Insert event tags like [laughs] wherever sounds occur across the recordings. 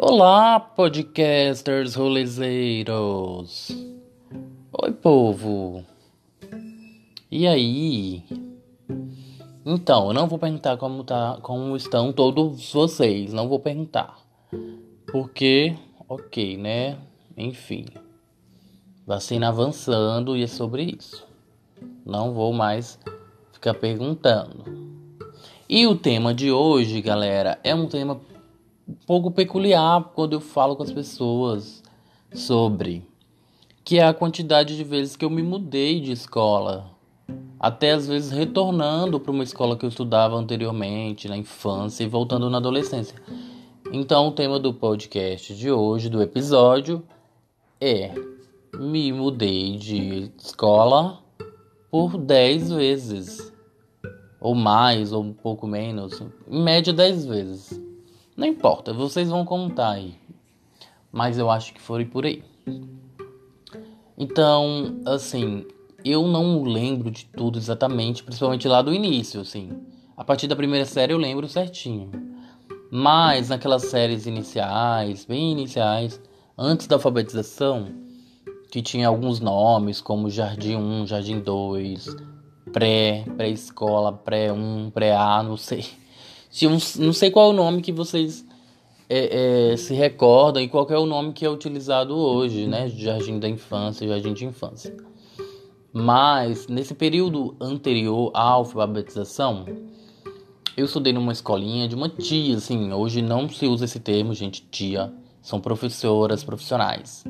Olá, podcasters rolezeiros. Oi, povo. E aí? Então, eu não vou perguntar como tá, como estão todos vocês, não vou perguntar. Porque, OK, né? Enfim. Vacina avançando e é sobre isso. Não vou mais ficar perguntando. E o tema de hoje, galera, é um tema um pouco peculiar quando eu falo com as pessoas sobre que é a quantidade de vezes que eu me mudei de escola, até às vezes retornando para uma escola que eu estudava anteriormente na infância e voltando na adolescência. Então, o tema do podcast de hoje, do episódio, é me mudei de escola por 10 vezes ou mais, ou um pouco menos, em média 10 vezes. Não importa, vocês vão contar aí. Mas eu acho que foi por aí. Então, assim, eu não lembro de tudo exatamente, principalmente lá do início, assim. A partir da primeira série eu lembro certinho. Mas naquelas séries iniciais, bem iniciais, antes da alfabetização, que tinha alguns nomes como Jardim 1, Jardim 2, pré, pré-escola, pré-1, pré-A, não sei. Não sei qual é o nome que vocês é, é, se recordam e qual é o nome que é utilizado hoje, né? Jardim da infância, jardim de infância. Mas nesse período anterior à alfabetização, eu estudei numa escolinha de uma tia, assim, hoje não se usa esse termo, gente, tia, são professoras profissionais.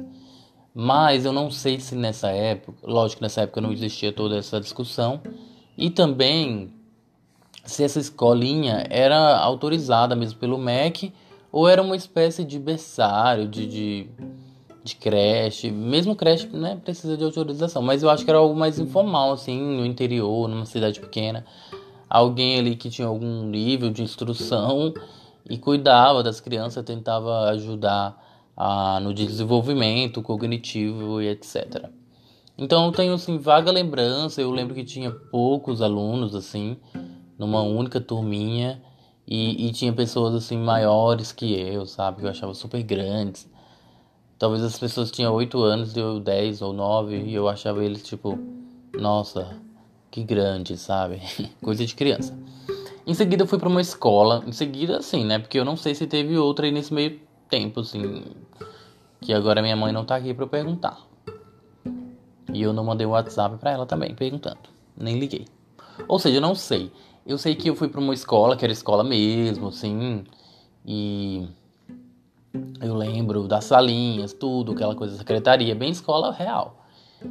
Mas eu não sei se nessa época, lógico que nessa época não existia toda essa discussão, e também se essa escolinha era autorizada mesmo pelo MEC ou era uma espécie de berçário, de, de, de creche. Mesmo creche né, precisa de autorização, mas eu acho que era algo mais informal, assim, no interior, numa cidade pequena. Alguém ali que tinha algum nível de instrução e cuidava das crianças, tentava ajudar ah, no desenvolvimento cognitivo e etc. Então eu tenho assim vaga lembrança, eu lembro que tinha poucos alunos assim, numa única turminha e, e tinha pessoas assim maiores que eu, sabe, que eu achava super grandes. Talvez as pessoas tinham 8 anos, eu 10 ou 9 e eu achava eles tipo, nossa, que grande, sabe? [laughs] Coisa de criança. Em seguida eu fui para uma escola, em seguida assim, né? Porque eu não sei se teve outra aí nesse meio tempo, assim. Que agora minha mãe não tá aqui pra eu perguntar. E eu não mandei o WhatsApp pra ela também, perguntando. Nem liguei. Ou seja, eu não sei. Eu sei que eu fui pra uma escola, que era escola mesmo, assim. E. Eu lembro das salinhas, tudo, aquela coisa, secretaria, bem escola real.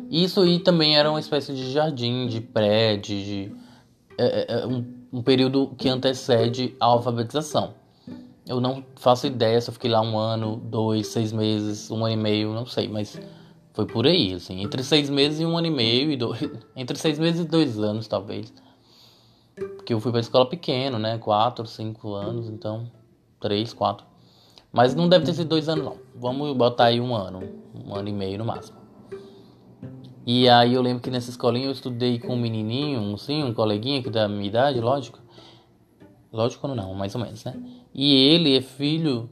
Isso aí também era uma espécie de jardim, de prédio, de. É, é, é um, um período que antecede a alfabetização. Eu não faço ideia se eu fiquei lá um ano, dois, seis meses, um ano e meio, não sei, mas foi por aí, assim, entre seis meses e um ano e meio, e dois, [laughs] entre seis meses e dois anos, talvez. Porque eu fui pra escola pequeno, né? Quatro, cinco anos, então, três, quatro. Mas não deve ter sido dois anos, não. Vamos botar aí um ano, um ano e meio no máximo. E aí eu lembro que nessa escolinha eu estudei com um menininho, sim, um coleguinha que da minha idade, lógico. Lógico não, mais ou menos, né? E ele é filho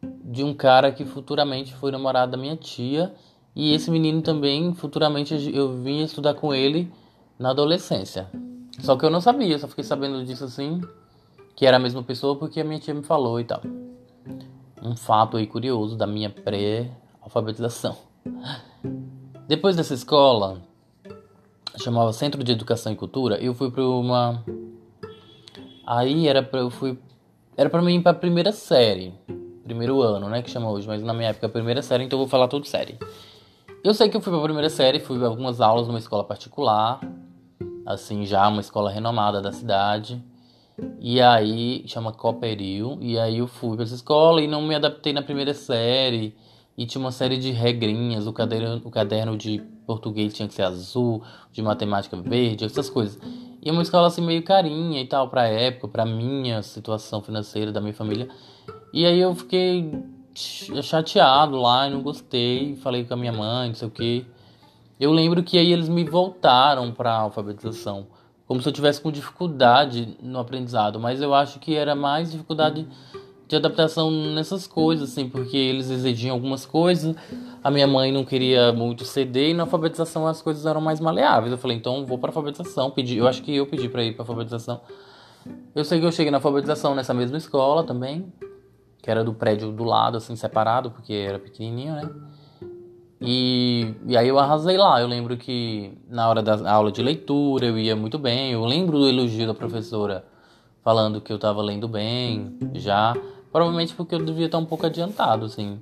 de um cara que futuramente foi namorado da minha tia. E esse menino também, futuramente, eu vim estudar com ele na adolescência. Só que eu não sabia, só fiquei sabendo disso assim, que era a mesma pessoa porque a minha tia me falou e tal. Um fato aí curioso da minha pré-alfabetização. Depois dessa escola, chamava Centro de Educação e Cultura, eu fui para uma. Aí era para eu fui era para mim ir pra primeira série. Primeiro ano, né? Que chama hoje, mas na minha época primeira série, então eu vou falar tudo série. Eu sei que eu fui pra primeira série, fui algumas aulas numa escola particular, assim, já uma escola renomada da cidade. E aí, chama Cooperil, e aí eu fui pra essa escola e não me adaptei na primeira série. E tinha uma série de regrinhas, o caderno, o caderno de português tinha que ser azul, de matemática verde, essas coisas. E uma escola assim meio carinha e tal pra época, pra minha situação financeira da minha família. E aí eu fiquei chateado lá e não gostei, falei com a minha mãe, não sei o que. Eu lembro que aí eles me voltaram pra alfabetização, como se eu tivesse com dificuldade no aprendizado, mas eu acho que era mais dificuldade de adaptação nessas coisas, assim, porque eles exigiam algumas coisas, a minha mãe não queria muito ceder e na alfabetização as coisas eram mais maleáveis. Eu falei, então vou para alfabetização. Pedi, eu acho que eu pedi para ir para alfabetização. Eu sei que eu cheguei na alfabetização nessa mesma escola também, que era do prédio do lado, assim, separado, porque era pequenininho, né? E, e aí eu arrasei lá. Eu lembro que na hora da aula de leitura eu ia muito bem. Eu lembro do elogio da professora falando que eu tava lendo bem já. Provavelmente porque eu devia estar um pouco adiantado, assim.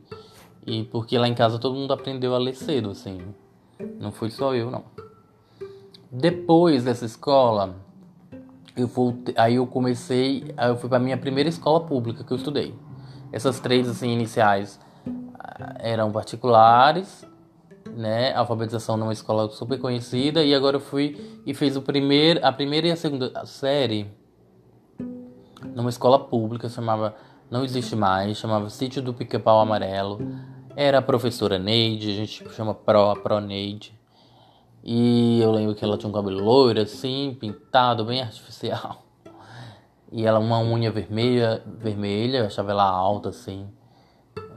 E porque lá em casa todo mundo aprendeu a ler cedo, assim. Não fui só eu, não. Depois dessa escola, eu voltei, aí eu comecei, aí eu fui para minha primeira escola pública que eu estudei. Essas três assim iniciais eram particulares, né? Alfabetização numa escola super conhecida e agora eu fui e fiz o primeiro, a primeira e a segunda série numa escola pública chamava não existe mais, chamava Sítio do Pica-Pau Amarelo. Era a professora Neide, a gente chama Pro, a Pro Neide. E eu lembro que ela tinha um cabelo loiro assim, pintado, bem [laughs] artificial. E ela uma unha vermelha, vermelha, eu achava ela alta assim,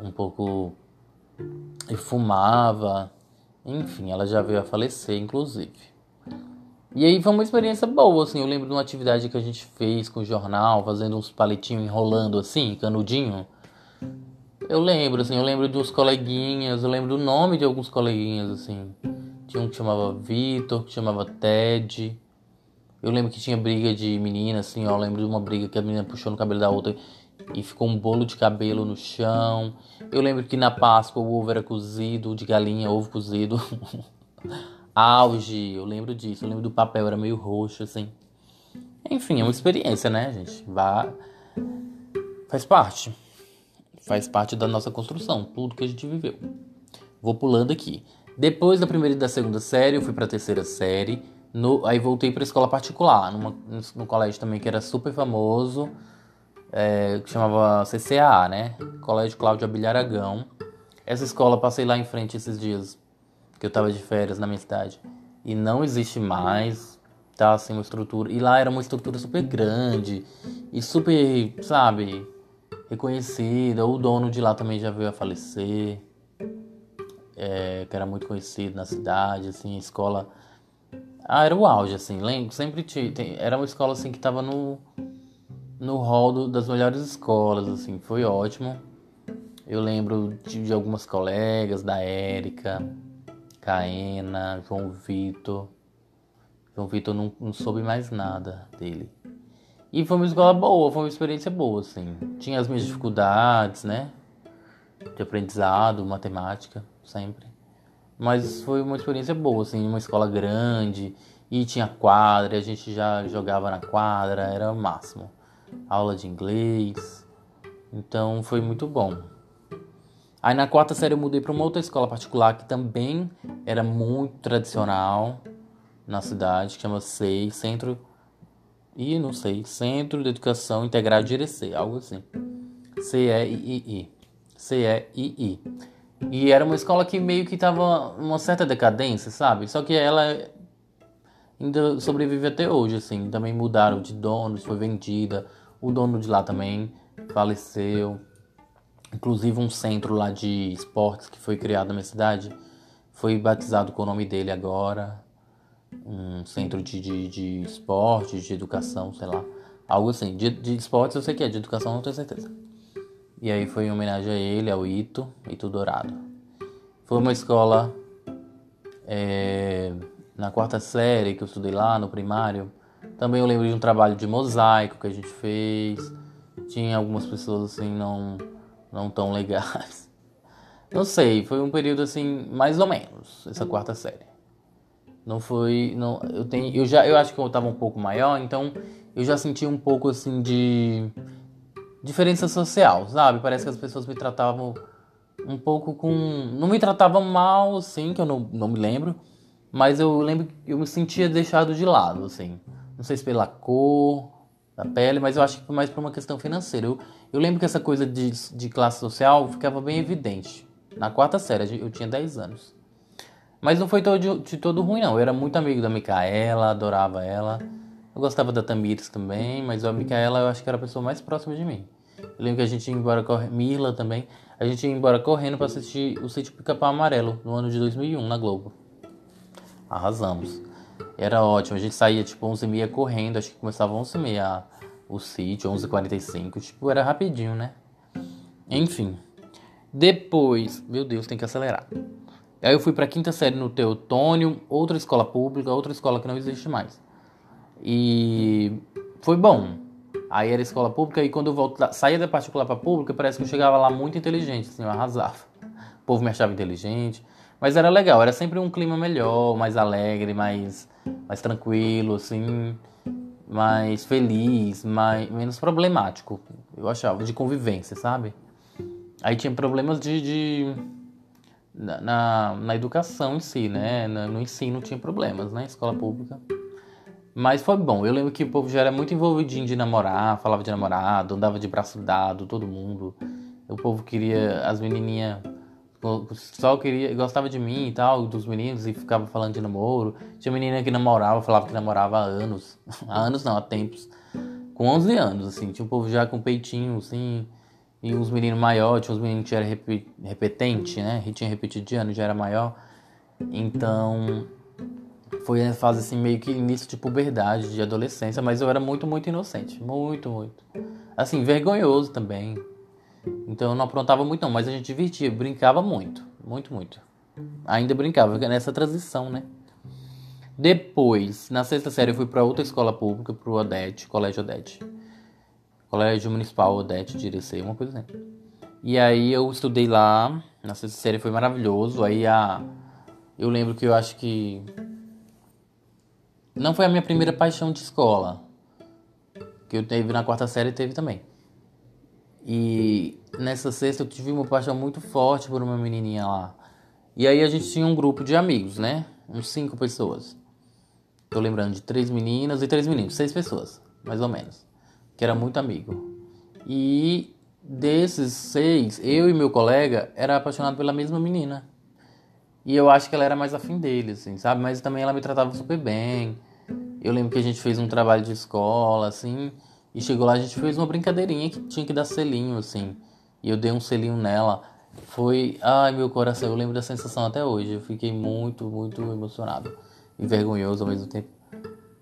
um pouco e fumava. Enfim, ela já veio a falecer, inclusive. E aí foi uma experiência boa, assim. Eu lembro de uma atividade que a gente fez com o jornal, fazendo uns palitinhos enrolando assim, canudinho. Eu lembro, assim, eu lembro dos coleguinhas, eu lembro do nome de alguns coleguinhas, assim. Tinha um que chamava Vitor, que chamava Ted. Eu lembro que tinha briga de menina, assim, ó. Eu lembro de uma briga que a menina puxou no cabelo da outra e ficou um bolo de cabelo no chão. Eu lembro que na Páscoa o ovo era cozido, de galinha, ovo cozido. [laughs] Auge, eu lembro disso. Eu lembro do papel, era meio roxo, assim. Enfim, é uma experiência, né, gente? Vá. Faz parte. Faz parte da nossa construção, tudo que a gente viveu. Vou pulando aqui. Depois da primeira e da segunda série, eu fui pra terceira série. No, aí voltei pra escola particular, numa, no colégio também que era super famoso é, que chamava CCA, né? Colégio Cláudio Abelha Aragão. Essa escola passei lá em frente esses dias, que eu tava de férias na minha cidade. E não existe mais, tá assim, uma estrutura. E lá era uma estrutura super grande e super, sabe, reconhecida. O dono de lá também já veio a falecer, é, que era muito conhecido na cidade, assim, escola. Ah, era o auge, assim, lembro, sempre tinha. Era uma escola assim que tava no no hall do, das melhores escolas, assim, foi ótimo. Eu lembro de, de algumas colegas, da Érica, Caena, João Vitor. João Vitor não, não soube mais nada dele. E foi uma escola boa, foi uma experiência boa, assim. Tinha as minhas dificuldades, né? De aprendizado, matemática, sempre. Mas foi uma experiência boa, assim, uma escola grande. E tinha quadra, a gente já jogava na quadra, era o máximo aula de inglês. Então foi muito bom. Aí na quarta série eu mudei para uma outra escola particular que também era muito tradicional na cidade, que chama SEI, Centro e não sei, Centro de Educação Integrada de Irecê, algo assim. C-E-I-I. C-E-I-I. E era uma escola que meio que tava uma certa decadência, sabe? Só que ela ainda sobrevive até hoje, assim. Também mudaram de donos, foi vendida. O dono de lá também faleceu. Inclusive um centro lá de esportes que foi criado na minha cidade foi batizado com o nome dele agora. Um centro de, de, de esportes, de educação, sei lá. Algo assim. De, de esportes eu sei que é, de educação não tenho certeza. E aí foi em homenagem a ele, ao Ito, Ito Dourado. Foi uma escola é, na quarta série que eu estudei lá, no primário. Também eu lembro de um trabalho de mosaico que a gente fez. Tinha algumas pessoas assim não não tão [laughs] legais. Não sei, foi um período assim, mais ou menos, essa quarta série. Não foi, não, eu tenho, eu já, eu acho que eu estava um pouco maior, então eu já senti um pouco assim de diferença social, sabe? Parece que as pessoas me tratavam um pouco com, não me tratavam mal, assim, que eu não, não me lembro, mas eu lembro que eu me sentia deixado de lado, assim. Não sei se pela cor da pele, mas eu acho que foi mais por uma questão financeira. Eu, eu lembro que essa coisa de, de classe social ficava bem evidente. Na quarta série, eu tinha 10 anos. Mas não foi todo, de, todo ruim, não. Eu era muito amigo da Micaela, adorava ela. Eu gostava da Tamires também, mas a Micaela eu acho que era a pessoa mais próxima de mim. Eu lembro que a gente ia embora correndo. Mirla também. A gente ia embora correndo pra assistir o Sítio Pica-Pau Amarelo, no ano de 2001, na Globo. Arrasamos. Era ótimo. A gente saía tipo 11h30 correndo. Acho que começava 11h30 o sítio, 11h45. Tipo, era rapidinho, né? Enfim. Depois. Meu Deus, tem que acelerar. Aí eu fui pra quinta série no Teotônio, outra escola pública, outra escola que não existe mais. E foi bom. Aí era escola pública e quando eu volto, saía da particular para pública, parece que eu chegava lá muito inteligente, assim, eu arrasava. O povo me achava inteligente, mas era legal, era sempre um clima melhor, mais alegre, mais mais tranquilo, assim, mais feliz, mais menos problemático, eu achava, de convivência, sabe? Aí tinha problemas de, de na, na educação em si, né? No ensino tinha problemas, né? Escola pública. Mas foi bom. Eu lembro que o povo já era muito envolvidinho de namorar, falava de namorado, andava de braço dado, todo mundo. O povo queria, as menininhas só queria, gostava de mim e tal, dos meninos, e ficava falando de namoro. Tinha menina que namorava, falava que namorava há anos. [laughs] há anos não, há tempos. Com 11 anos, assim. Tinha um povo já com peitinho, assim. E uns meninos maiores, tinha uns meninos que era repetente, né? Tinha repetido de ano, já era maior. Então, foi a fase assim meio que início de puberdade, de adolescência, mas eu era muito, muito inocente, muito, muito. Assim, vergonhoso também. Então eu não aprontava muito não, mas a gente divertia, brincava muito, muito, muito. Ainda brincava, nessa transição, né? Depois, na sexta série eu fui para outra escola pública, pro Odete, Colégio Odete. Colégio Municipal Odete de Irecê, uma coisa assim. E aí eu estudei lá, na sexta série foi maravilhoso. Aí a eu lembro que eu acho que não foi a minha primeira paixão de escola. Que eu teve na quarta série teve também. E nessa sexta eu tive uma paixão muito forte por uma menininha lá. E aí a gente tinha um grupo de amigos, né? Uns cinco pessoas. Tô lembrando de três meninas e três meninos, seis pessoas, mais ou menos. Que era muito amigo. E desses seis, eu e meu colega era apaixonado pela mesma menina. E eu acho que ela era mais afim dele, assim, sabe? Mas também ela me tratava super bem. Eu lembro que a gente fez um trabalho de escola, assim, e chegou lá, a gente fez uma brincadeirinha que tinha que dar selinho, assim. E eu dei um selinho nela. Foi. Ai, meu coração, eu lembro da sensação até hoje. Eu fiquei muito, muito emocionado. E vergonhoso ao mesmo tempo.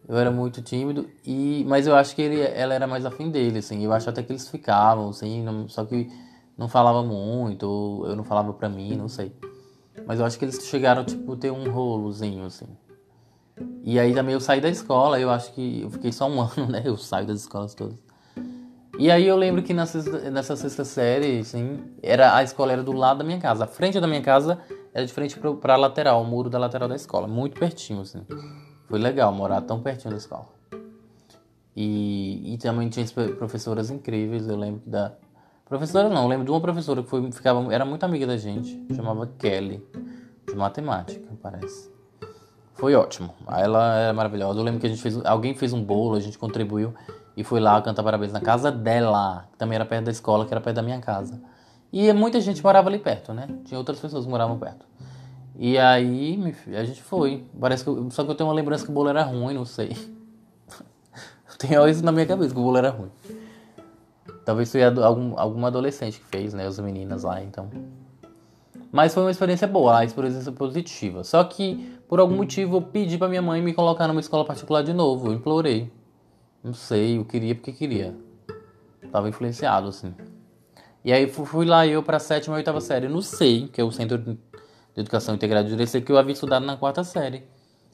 Eu era muito tímido, e mas eu acho que ele, ela era mais afim dele, assim. Eu acho até que eles ficavam, assim, não, só que não falava muito, ou eu não falava pra mim, não sei. Mas eu acho que eles chegaram, tipo, ter um rolozinho, assim. E aí também eu saí da escola, eu acho que eu fiquei só um [laughs] ano, né? Eu saio das escolas todas. E aí eu lembro que nessa, nessa sexta série, assim, era, a escola era do lado da minha casa. A frente da minha casa era de frente pra, a lateral, o muro da lateral da escola. Muito pertinho, assim. Foi legal morar tão pertinho da escola. E, e também tinha professoras incríveis, eu lembro da... Professora não, eu lembro de uma professora que foi, ficava, era muito amiga da gente, chamava Kelly, de matemática, parece. Foi ótimo. Ela é maravilhosa. Eu lembro que a gente fez. Alguém fez um bolo, a gente contribuiu e foi lá cantar parabéns na casa dela, que também era perto da escola, que era perto da minha casa. E muita gente morava ali perto, né? Tinha outras pessoas que moravam perto. E aí, a gente foi. Parece que eu, só que eu tenho uma lembrança que o bolo era ruim, não sei. [laughs] tenho isso na minha cabeça, que o bolo era ruim. Talvez foi algum, alguma adolescente que fez, né? As meninas lá, então. Mas foi uma experiência boa, a experiência positiva. Só que, por algum motivo, eu pedi pra minha mãe me colocar numa escola particular de novo. Eu implorei. Não sei, eu queria porque queria. Tava influenciado, assim. E aí fui lá eu pra sétima e oitava série. No SEI, que é o Centro de Educação Integrada de Direito, que eu havia estudado na quarta série.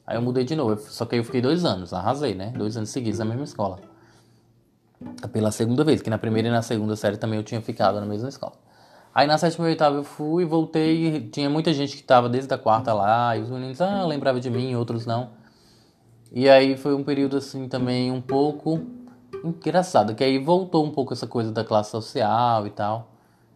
Aí eu mudei de novo. Só que aí eu fiquei dois anos, arrasei, né? Dois anos seguidos na mesma escola. Pela segunda vez, que na primeira e na segunda série também eu tinha ficado na mesma escola. Aí na sétima e oitava eu fui, voltei, tinha muita gente que tava desde a quarta lá, e os meninos, ah, lembrava de mim, outros não. E aí foi um período assim também um pouco engraçado, que aí voltou um pouco essa coisa da classe social e tal.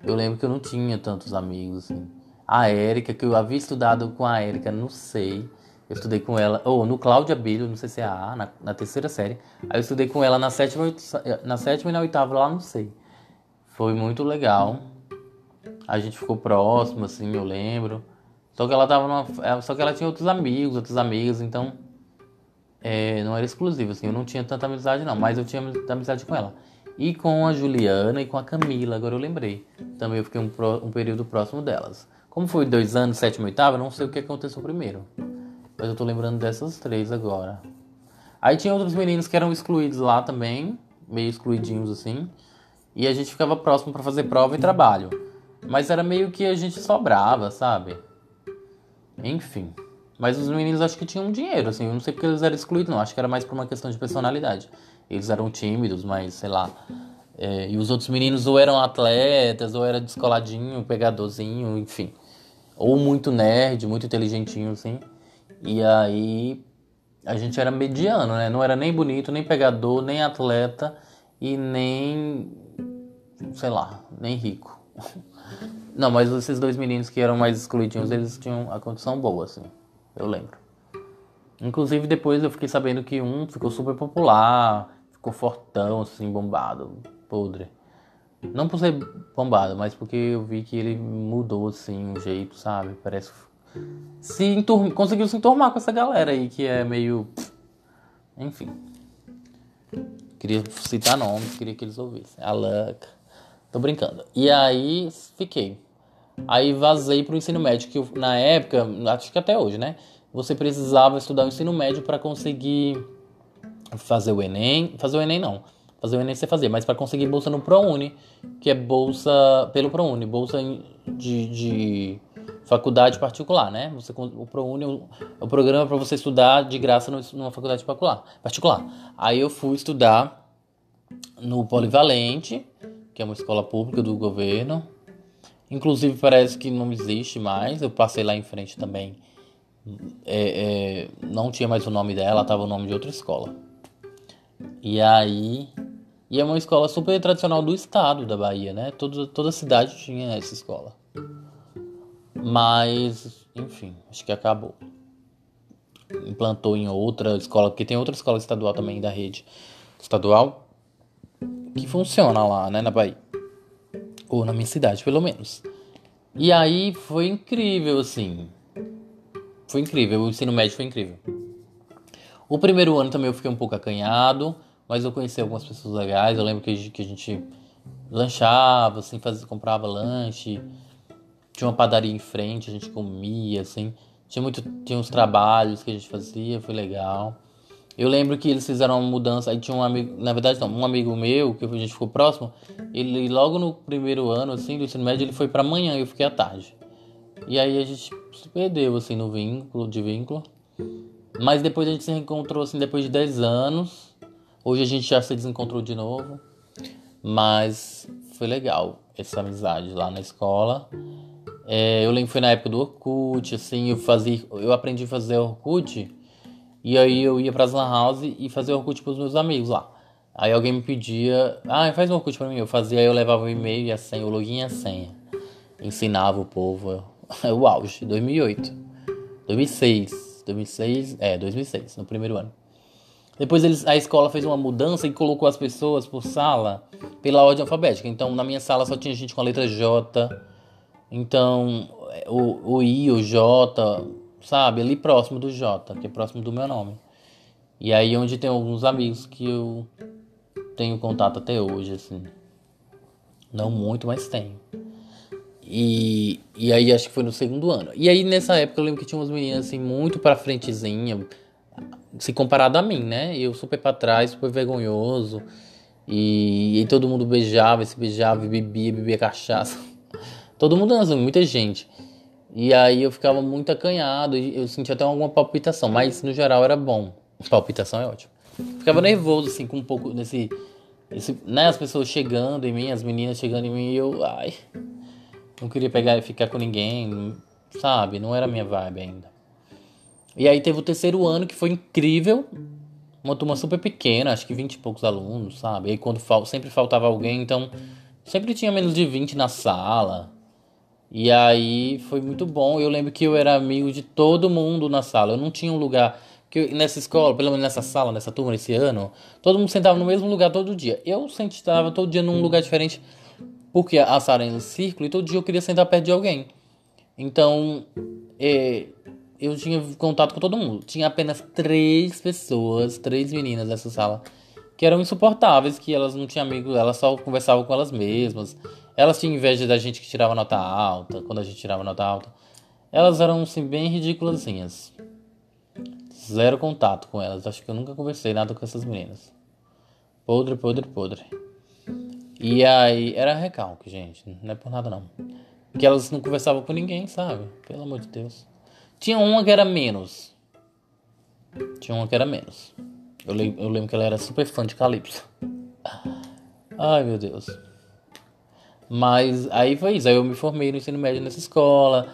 Eu lembro que eu não tinha tantos amigos assim. A Érica, que eu havia estudado com a Érica, não sei. Eu estudei com ela, ou no Cláudia Bilho, não sei se é a A, na, na, terceira série. Aí eu estudei com ela na sétima, na sétima e na oitava, lá não sei. Foi muito legal. A gente ficou próximo, assim, eu lembro. Só que ela tava numa. Só que ela tinha outros amigos, outras amigas, então. É, não era exclusivo, assim, eu não tinha tanta amizade não, mas eu tinha amizade com ela. E com a Juliana e com a Camila, agora eu lembrei. Também eu fiquei um, um período próximo delas. Como foi dois anos, sétimo e oitavo, não sei o que aconteceu primeiro. Mas eu tô lembrando dessas três agora. Aí tinha outros meninos que eram excluídos lá também, meio excluidinhos assim. E a gente ficava próximo para fazer prova e trabalho. Mas era meio que a gente sobrava, sabe? Enfim. Mas os meninos acho que tinham dinheiro, assim. Eu não sei porque eles eram excluídos, não. Acho que era mais por uma questão de personalidade. Eles eram tímidos, mas sei lá. É, e os outros meninos ou eram atletas, ou era descoladinho, pegadorzinho, enfim. Ou muito nerd, muito inteligentinho, assim. E aí a gente era mediano, né? Não era nem bonito, nem pegador, nem atleta e nem. sei lá, nem rico. [laughs] Não, mas esses dois meninos que eram mais excluidinhos, eles tinham a condição boa, assim eu lembro. Inclusive depois eu fiquei sabendo que um ficou super popular, ficou fortão, assim, bombado, podre. Não por ser bombado, mas porque eu vi que ele mudou, assim, um jeito, sabe? Parece. Se enturma, conseguiu se enturmar com essa galera aí que é meio. Enfim. Queria citar nomes, queria que eles ouvissem. A Luck. Tô brincando. E aí fiquei. Aí vazei pro ensino médio, que na época, acho que até hoje, né? Você precisava estudar o ensino médio para conseguir fazer o Enem. Fazer o Enem não. Fazer o Enem você fazia, mas para conseguir bolsa no ProUni, que é bolsa pelo ProUni, bolsa de, de faculdade particular, né? Você, o ProUni é o programa para você estudar de graça numa faculdade particular, particular. Aí eu fui estudar no Polivalente, que é uma escola pública do governo, Inclusive parece que não existe mais. Eu passei lá em frente também. É, é, não tinha mais o nome dela, tava o nome de outra escola. E aí. E é uma escola super tradicional do estado da Bahia, né? Toda, toda cidade tinha essa escola. Mas, enfim, acho que acabou. Implantou em outra escola, porque tem outra escola estadual também da rede estadual que funciona lá, né, na Bahia. Ou na minha cidade, pelo menos. E aí foi incrível, assim. Foi incrível, o ensino médio foi incrível. O primeiro ano também eu fiquei um pouco acanhado, mas eu conheci algumas pessoas legais. Eu lembro que a gente, lanchava, assim, fazia, comprava lanche. Tinha uma padaria em frente, a gente comia, assim. Tinha, muito, tinha uns trabalhos que a gente fazia, foi legal. Eu lembro que eles fizeram uma mudança, aí tinha um amigo, na verdade não, um amigo meu, que a gente ficou próximo, ele logo no primeiro ano, assim, do ensino médio, ele foi pra manhã e eu fiquei à tarde. E aí a gente se perdeu, assim, no vínculo, de vínculo. Mas depois a gente se reencontrou, assim, depois de 10 anos. Hoje a gente já se desencontrou de novo. Mas foi legal essa amizade lá na escola. É, eu lembro que foi na época do Orkut, assim, eu fazia, eu aprendi a fazer Orkut e aí eu ia pras lan house e fazia Orkut pros meus amigos lá. Aí alguém me pedia, ah, faz um Orkut pra mim. Eu fazia, aí eu levava o e-mail e a senha, o login e a senha. Ensinava o povo. [laughs] o auge, 2008. 2006. 2006, é, 2006, no primeiro ano. Depois eles, a escola fez uma mudança e colocou as pessoas por sala pela ordem alfabética. Então na minha sala só tinha gente com a letra J. Então o, o I, o J, sabe? Ali próximo do J, que é próximo do meu nome. E aí onde tem alguns amigos que eu tenho contato até hoje, assim. Não muito, mas tenho. E, e aí acho que foi no segundo ano. E aí nessa época eu lembro que tinha umas meninas assim muito pra frentezinha, se comparado a mim, né? Eu super pra trás, super vergonhoso. E, e todo mundo beijava, se beijava, bebia, bebia cachaça. [laughs] Todo mundo, muita gente. E aí eu ficava muito acanhado, eu sentia até alguma palpitação, mas no geral era bom. Palpitação é ótimo. Ficava nervoso, assim, com um pouco desse. Esse, né, as pessoas chegando em mim, as meninas chegando em mim, e eu, ai, não queria pegar e ficar com ninguém, sabe? Não era minha vibe ainda. E aí teve o terceiro ano que foi incrível, uma turma super pequena, acho que 20 e poucos alunos, sabe? E aí quando fal sempre faltava alguém, então sempre tinha menos de 20 na sala. E aí foi muito bom. Eu lembro que eu era amigo de todo mundo na sala. Eu não tinha um lugar que eu, nessa escola, pelo menos nessa sala, nessa turma, nesse ano, todo mundo sentava no mesmo lugar todo dia. Eu sentava todo dia num lugar diferente, porque a sala era em círculo e todo dia eu queria sentar perto de alguém. Então, é, eu tinha contato com todo mundo. Tinha apenas três pessoas, três meninas nessa sala que eram insuportáveis, que elas não tinham amigos, elas só conversavam com elas mesmas. Elas tinham inveja da gente que tirava nota alta, quando a gente tirava nota alta. Elas eram, assim, bem ridículazinhas. Zero contato com elas. Acho que eu nunca conversei nada com essas meninas. Podre, podre, podre. E aí, era recalque, gente. Não é por nada, não. Que elas não conversavam com ninguém, sabe? Pelo amor de Deus. Tinha uma que era menos. Tinha uma que era menos. Eu, lembro, eu lembro que ela era super fã de Calypso. Ai, meu Deus. Mas aí foi isso. Aí eu me formei no ensino médio nessa escola,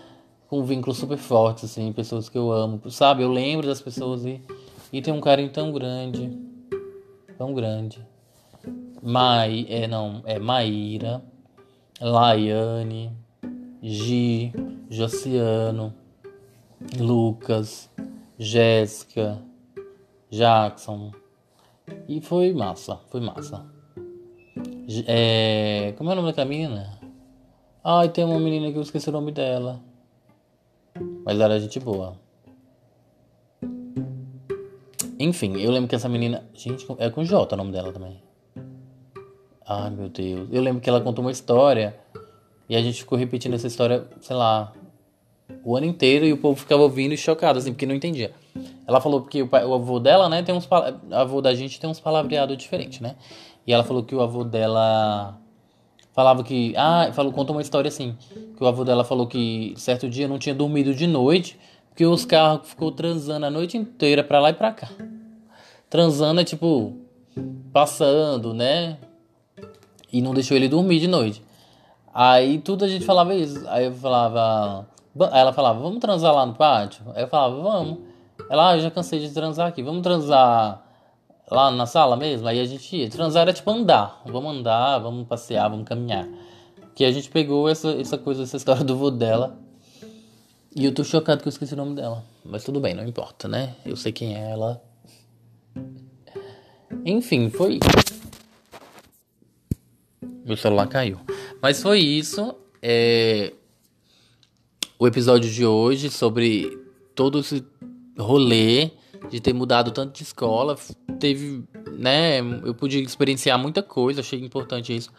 com vínculos super fortes, assim, pessoas que eu amo. Sabe, eu lembro das pessoas e, e tem um carinho tão grande. Tão grande. Mai, é não, é Maíra, Laiane, Gi, Josiano, Lucas, Jéssica, Jackson. E foi massa, foi massa. É, como é o nome da menina? Ai, tem uma menina que eu esqueci o nome dela. Mas era gente boa. Enfim, eu lembro que essa menina. Gente, é com J o nome dela também. Ai, meu Deus. Eu lembro que ela contou uma história. E a gente ficou repetindo essa história, sei lá, o ano inteiro. E o povo ficava ouvindo e chocado, assim, porque não entendia. Ela falou que o, pai, o avô dela, né, tem uns. O avô da gente tem uns palavreados diferentes, né? E ela falou que o avô dela falava que. Ah, falou, contou uma história assim. Que o avô dela falou que certo dia não tinha dormido de noite, porque os carros ficou transando a noite inteira pra lá e pra cá. Transando é tipo. Passando, né? E não deixou ele dormir de noite. Aí tudo a gente falava isso. Aí eu falava. Aí ela falava, vamos transar lá no pátio? Aí eu falava, vamos. Ela, ah, eu já cansei de transar aqui, vamos transar lá na sala mesmo? Aí a gente ia. Transar era tipo andar. Vamos andar, vamos passear, vamos caminhar. Que a gente pegou essa, essa coisa, essa história do vô dela. E eu tô chocado que eu esqueci o nome dela. Mas tudo bem, não importa, né? Eu sei quem é ela. Enfim, foi. Meu celular caiu. Mas foi isso. É... O episódio de hoje sobre todo esse rolê de ter mudado tanto de escola. Teve, né? Eu pude experienciar muita coisa, achei importante isso.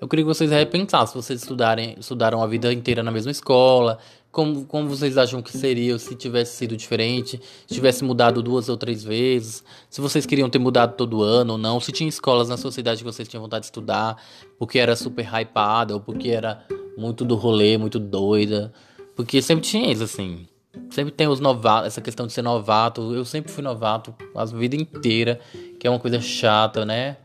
Eu queria que vocês repensassem se vocês estudarem, estudaram a vida inteira na mesma escola. Como, como vocês acham que seria se tivesse sido diferente? Se tivesse mudado duas ou três vezes? Se vocês queriam ter mudado todo ano ou não? Se tinha escolas na sua cidade que vocês tinham vontade de estudar porque era super hypada ou porque era muito do rolê, muito doida? Porque sempre tinha isso, assim. Sempre tem os novatos, essa questão de ser novato. Eu sempre fui novato a vida inteira, que é uma coisa chata, né?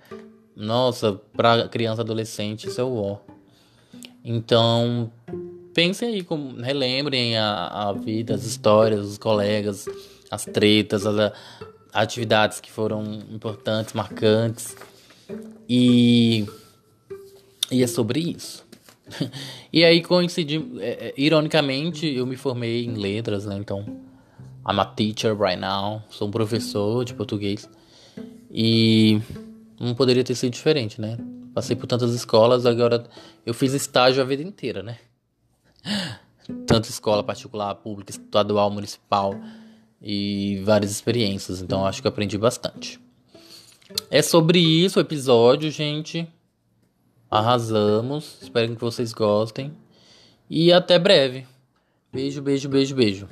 Nossa, pra criança adolescente isso é o ó. Então, pensem aí, como, relembrem a, a vida, as histórias, os colegas, as tretas, as, as atividades que foram importantes, marcantes. E, e é sobre isso. [laughs] e aí coincidi, é, é, ironicamente, eu me formei em letras, né? Então, I'm a teacher right now, sou um professor de português. E não poderia ter sido diferente, né? Passei por tantas escolas, agora eu fiz estágio a vida inteira, né? [laughs] Tanto escola particular, pública, estadual, municipal e várias experiências, então acho que aprendi bastante. É sobre isso o episódio, gente. Arrasamos. Espero que vocês gostem. E até breve. Beijo, beijo, beijo, beijo.